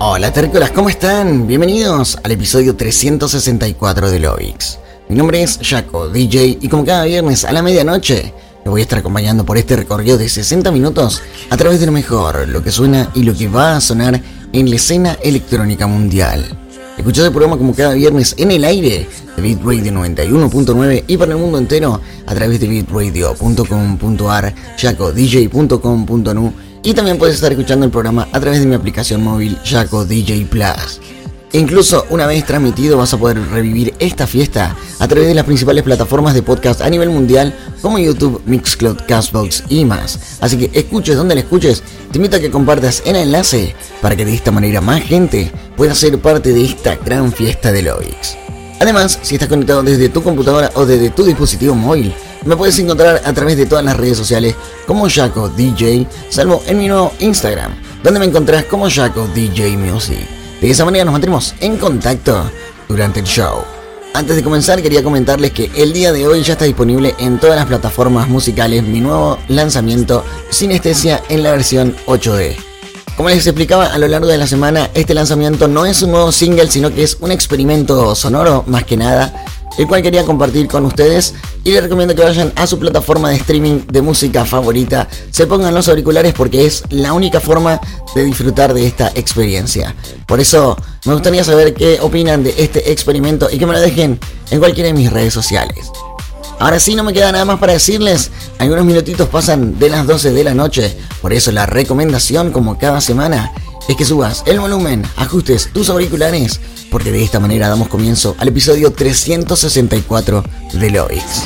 Hola tercolas, ¿cómo están? Bienvenidos al episodio 364 de Lovix. Mi nombre es Jaco, DJ, y como cada viernes a la medianoche, les voy a estar acompañando por este recorrido de 60 minutos a través de lo mejor, lo que suena y lo que va a sonar en la escena electrónica mundial. Escuchad el programa como cada viernes en el aire de Bitradio 91.9 y para el mundo entero a través de bitradio.com.ar, jacodj.com.nu y también puedes estar escuchando el programa a través de mi aplicación móvil Jaco DJ Plus. Incluso una vez transmitido vas a poder revivir esta fiesta a través de las principales plataformas de podcast a nivel mundial como YouTube, Mixcloud, Castbox y más. Así que escuches donde la escuches, te invito a que compartas el enlace para que de esta manera más gente pueda ser parte de esta gran fiesta de Lovix. Además, si estás conectado desde tu computadora o desde tu dispositivo móvil, me puedes encontrar a través de todas las redes sociales como Jaco DJ, salvo en mi nuevo Instagram, donde me encontrarás como Jaco DJ Music. De esa manera nos mantendremos en contacto durante el show. Antes de comenzar quería comentarles que el día de hoy ya está disponible en todas las plataformas musicales mi nuevo lanzamiento Sinestesia en la versión 8D. Como les explicaba a lo largo de la semana, este lanzamiento no es un nuevo single, sino que es un experimento sonoro más que nada, el cual quería compartir con ustedes y les recomiendo que vayan a su plataforma de streaming de música favorita, se pongan los auriculares porque es la única forma de disfrutar de esta experiencia. Por eso me gustaría saber qué opinan de este experimento y que me lo dejen en cualquiera de mis redes sociales. Ahora sí, no me queda nada más para decirles. Algunos minutitos pasan de las 12 de la noche. Por eso la recomendación, como cada semana, es que subas el volumen, ajustes tus auriculares, porque de esta manera damos comienzo al episodio 364 de Loix.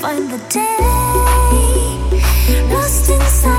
find the day lost inside.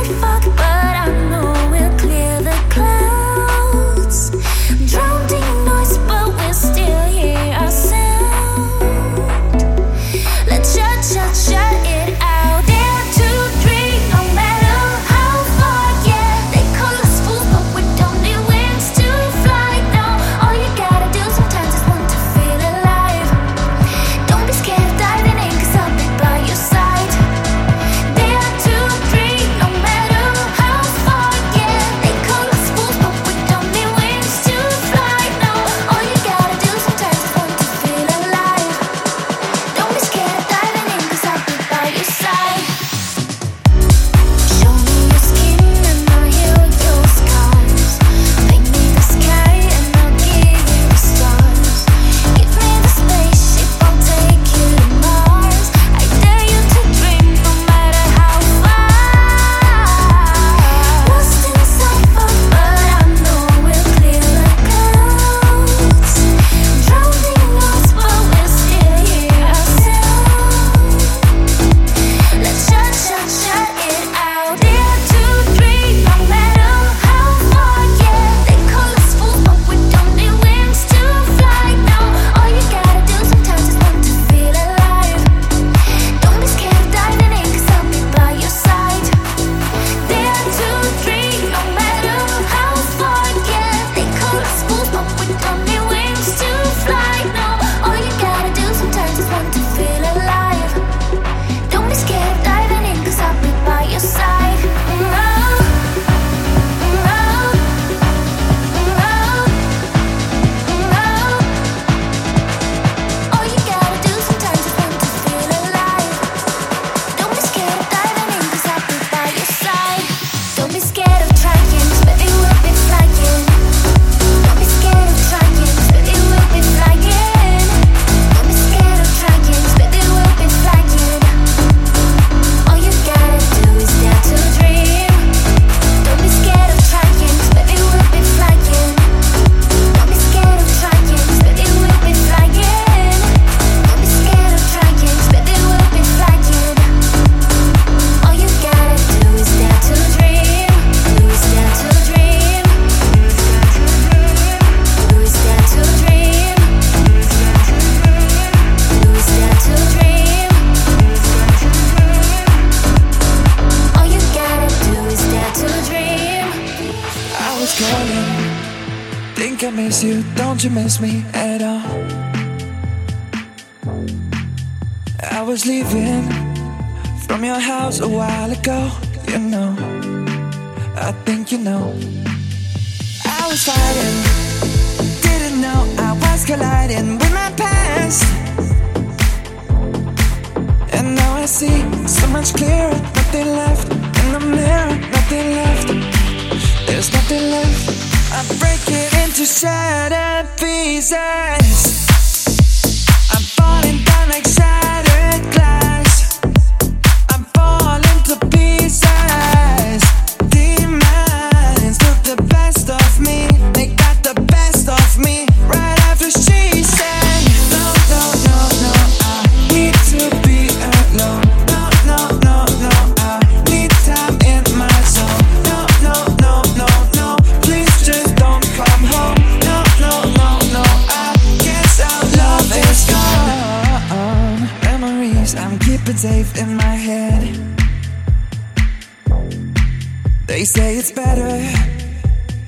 They say it's better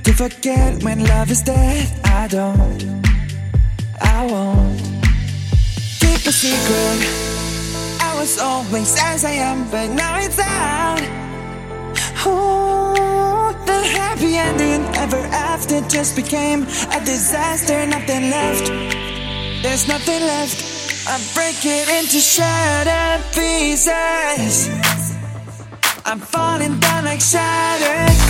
to forget when love is dead. I don't, I won't keep a secret. I was always as I am, but now it's out. Oh, the happy ending ever after just became a disaster. Nothing left. There's nothing left. I break it into shattered pieces. I'm falling down like shatters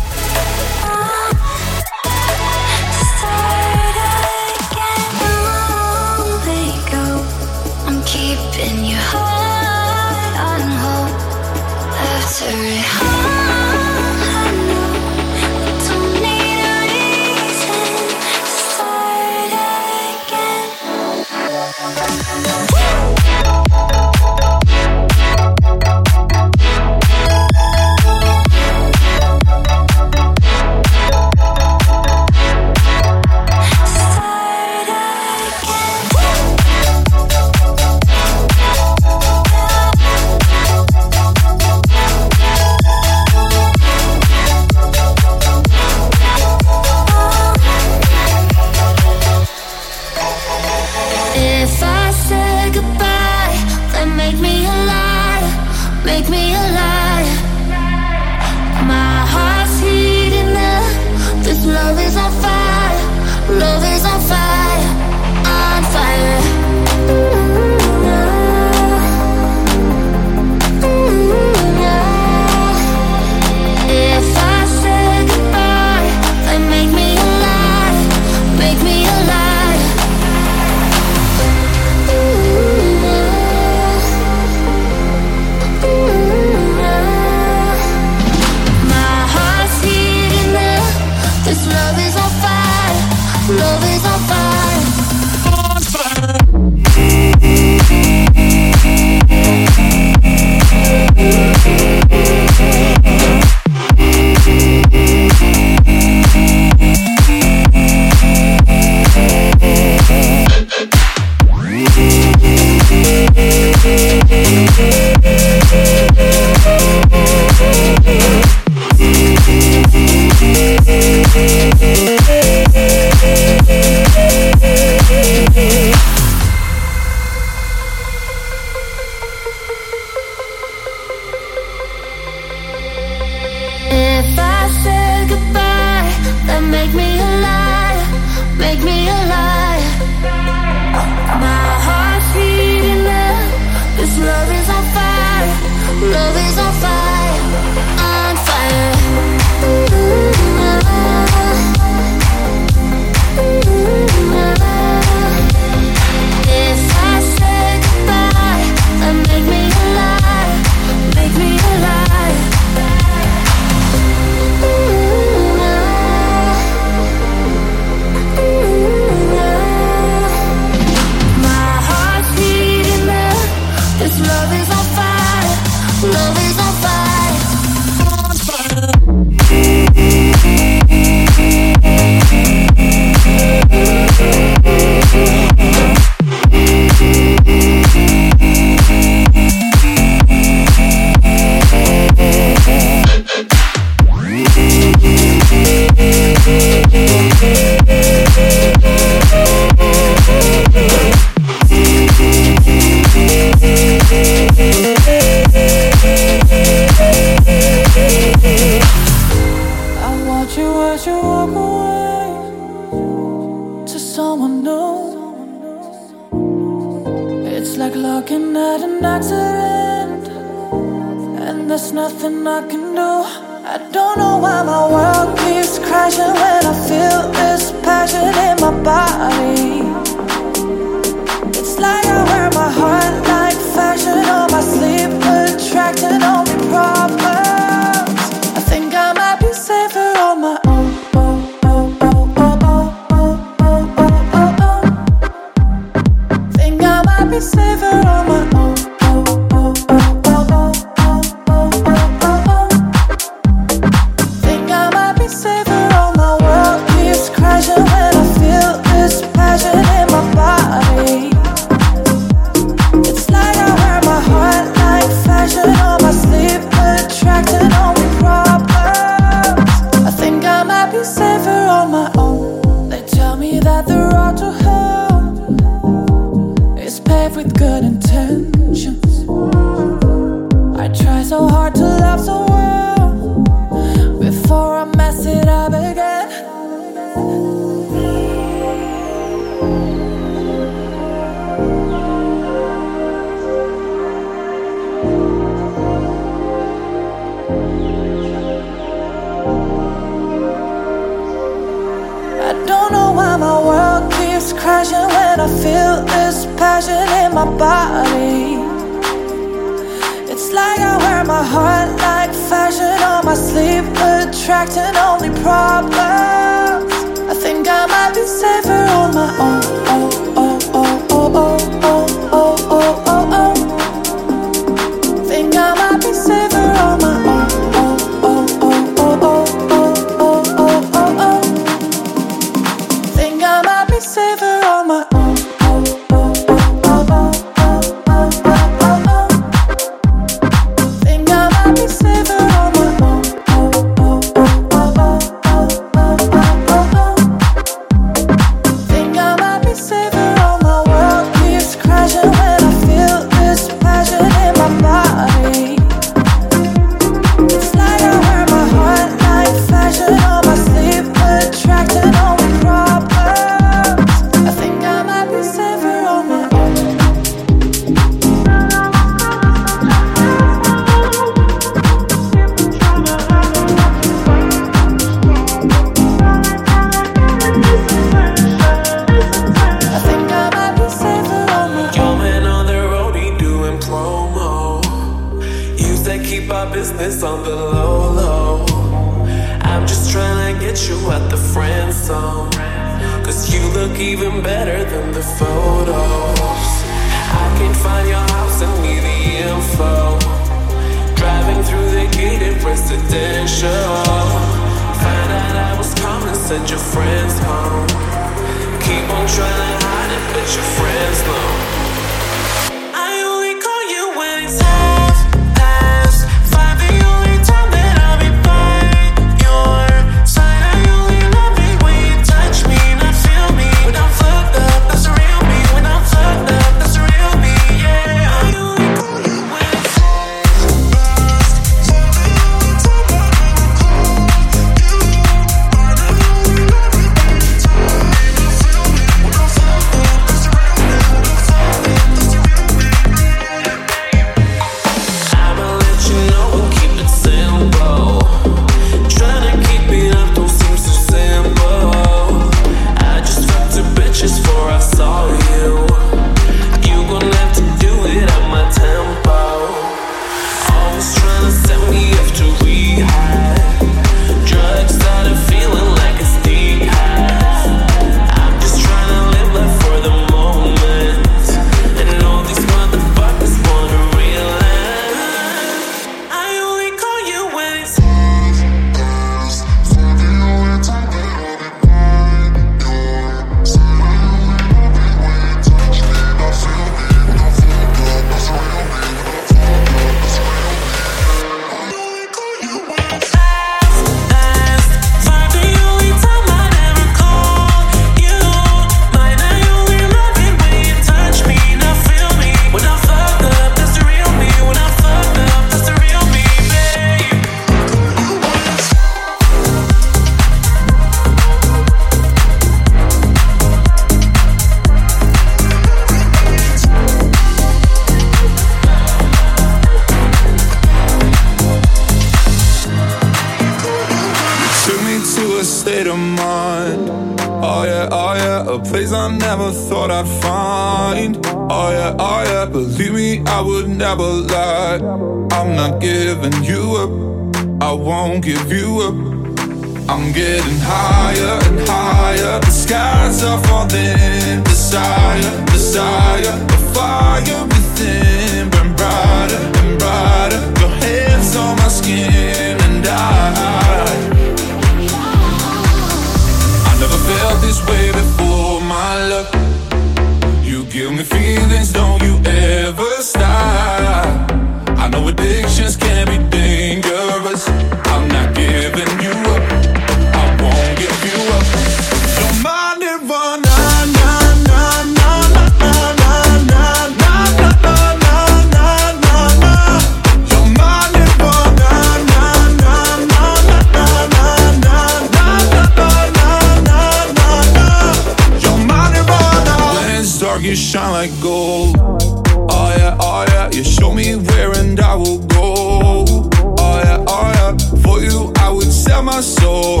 soul.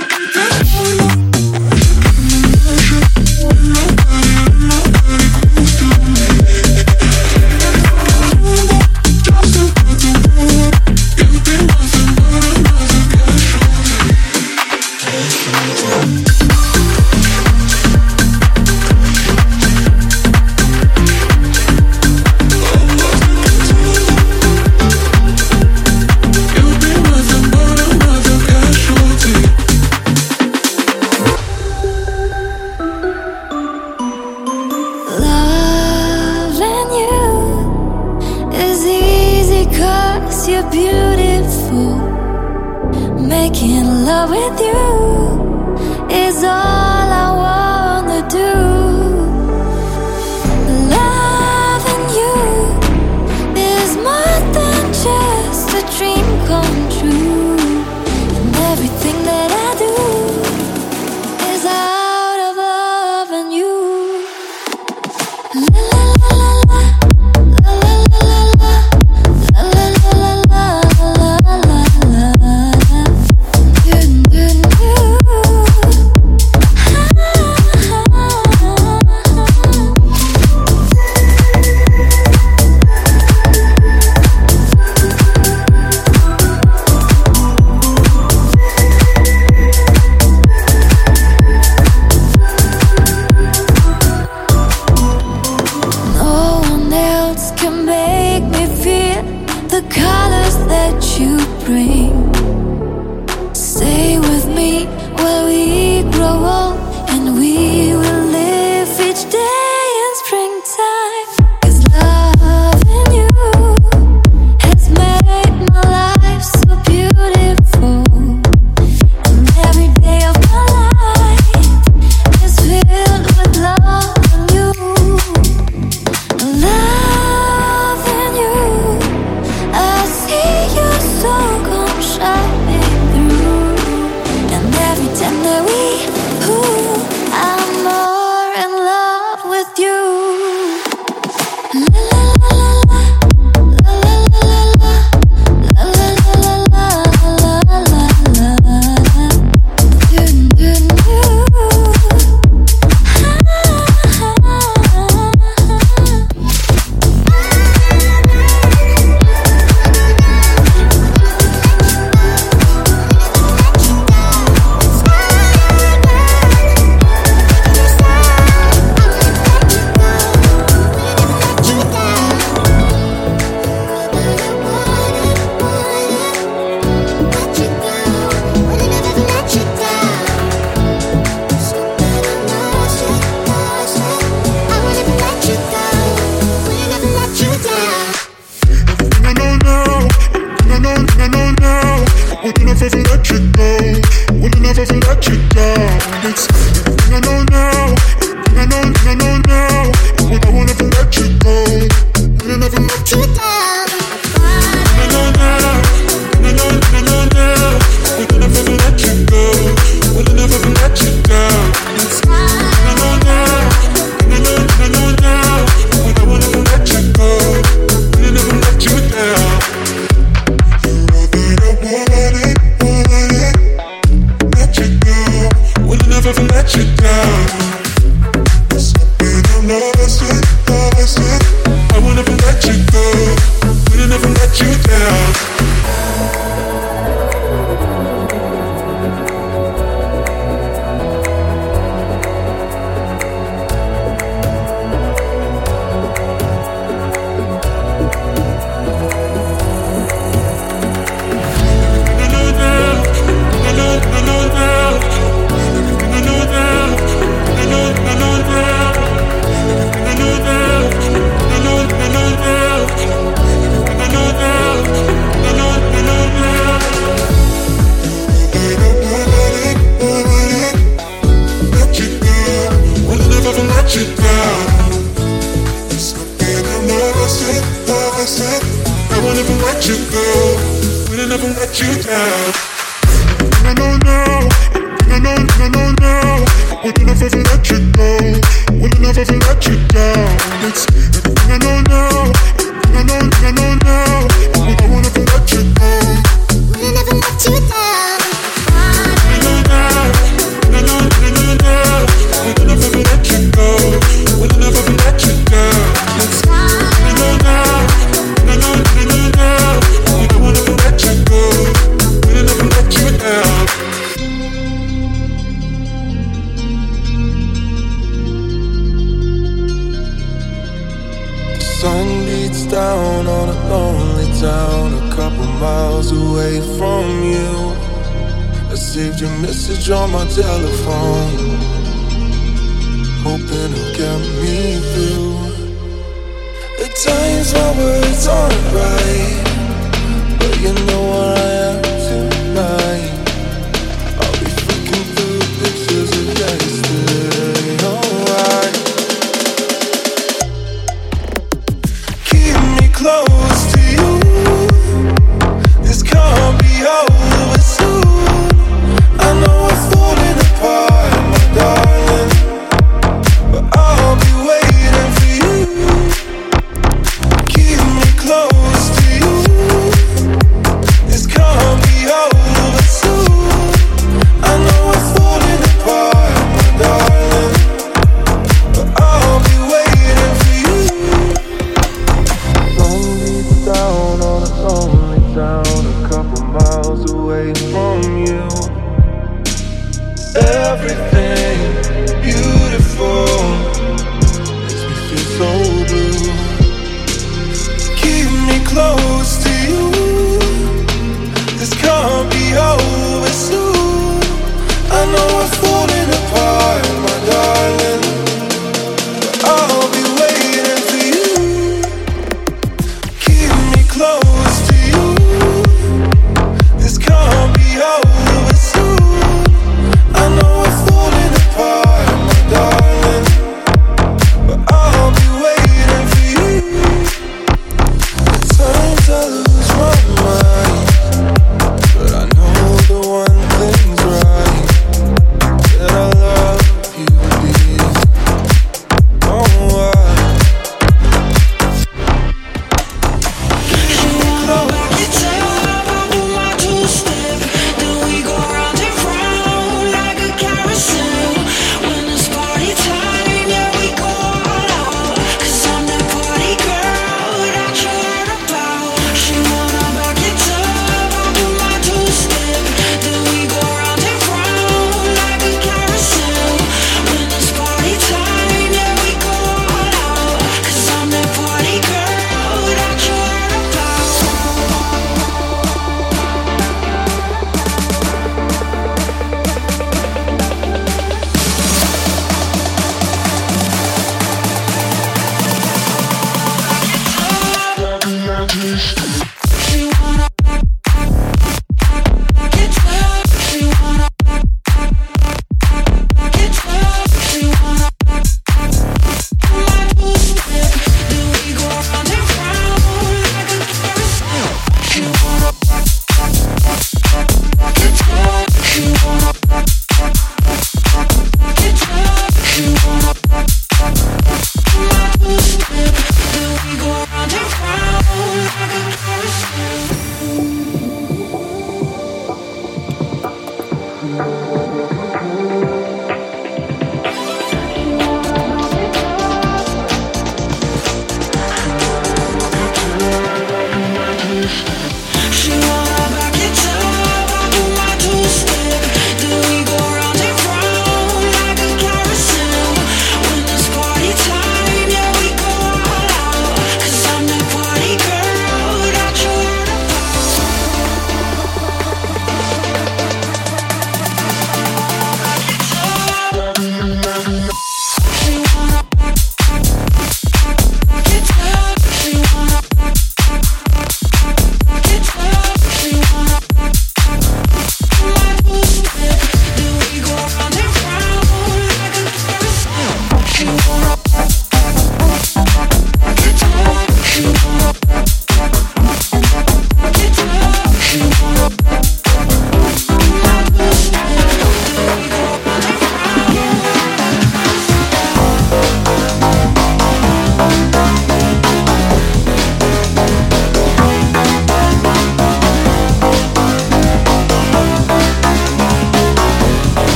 to be done.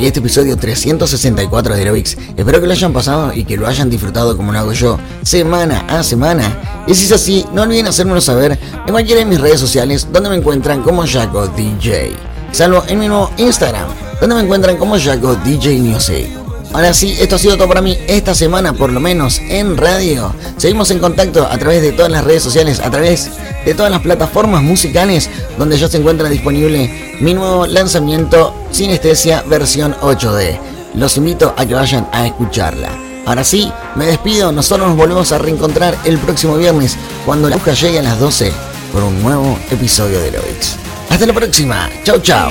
Aquí este episodio 364 de Heroics. Espero que lo hayan pasado y que lo hayan disfrutado como lo hago yo, semana a semana. Y si es así, no olviden hacérmelo saber en cualquiera de mis redes sociales donde me encuentran como Jaco DJ. Salvo en mi nuevo Instagram, donde me encuentran como Jaco DJ Music. Ahora sí, esto ha sido todo para mí esta semana, por lo menos en radio. Seguimos en contacto a través de todas las redes sociales, a través de todas las plataformas musicales donde ya se encuentra disponible mi nuevo lanzamiento Sinestesia versión 8D. Los invito a que vayan a escucharla. Ahora sí, me despido, nosotros nos volvemos a reencontrar el próximo viernes cuando la aguja llegue a las 12 por un nuevo episodio de Loix. Hasta la próxima, chau chau.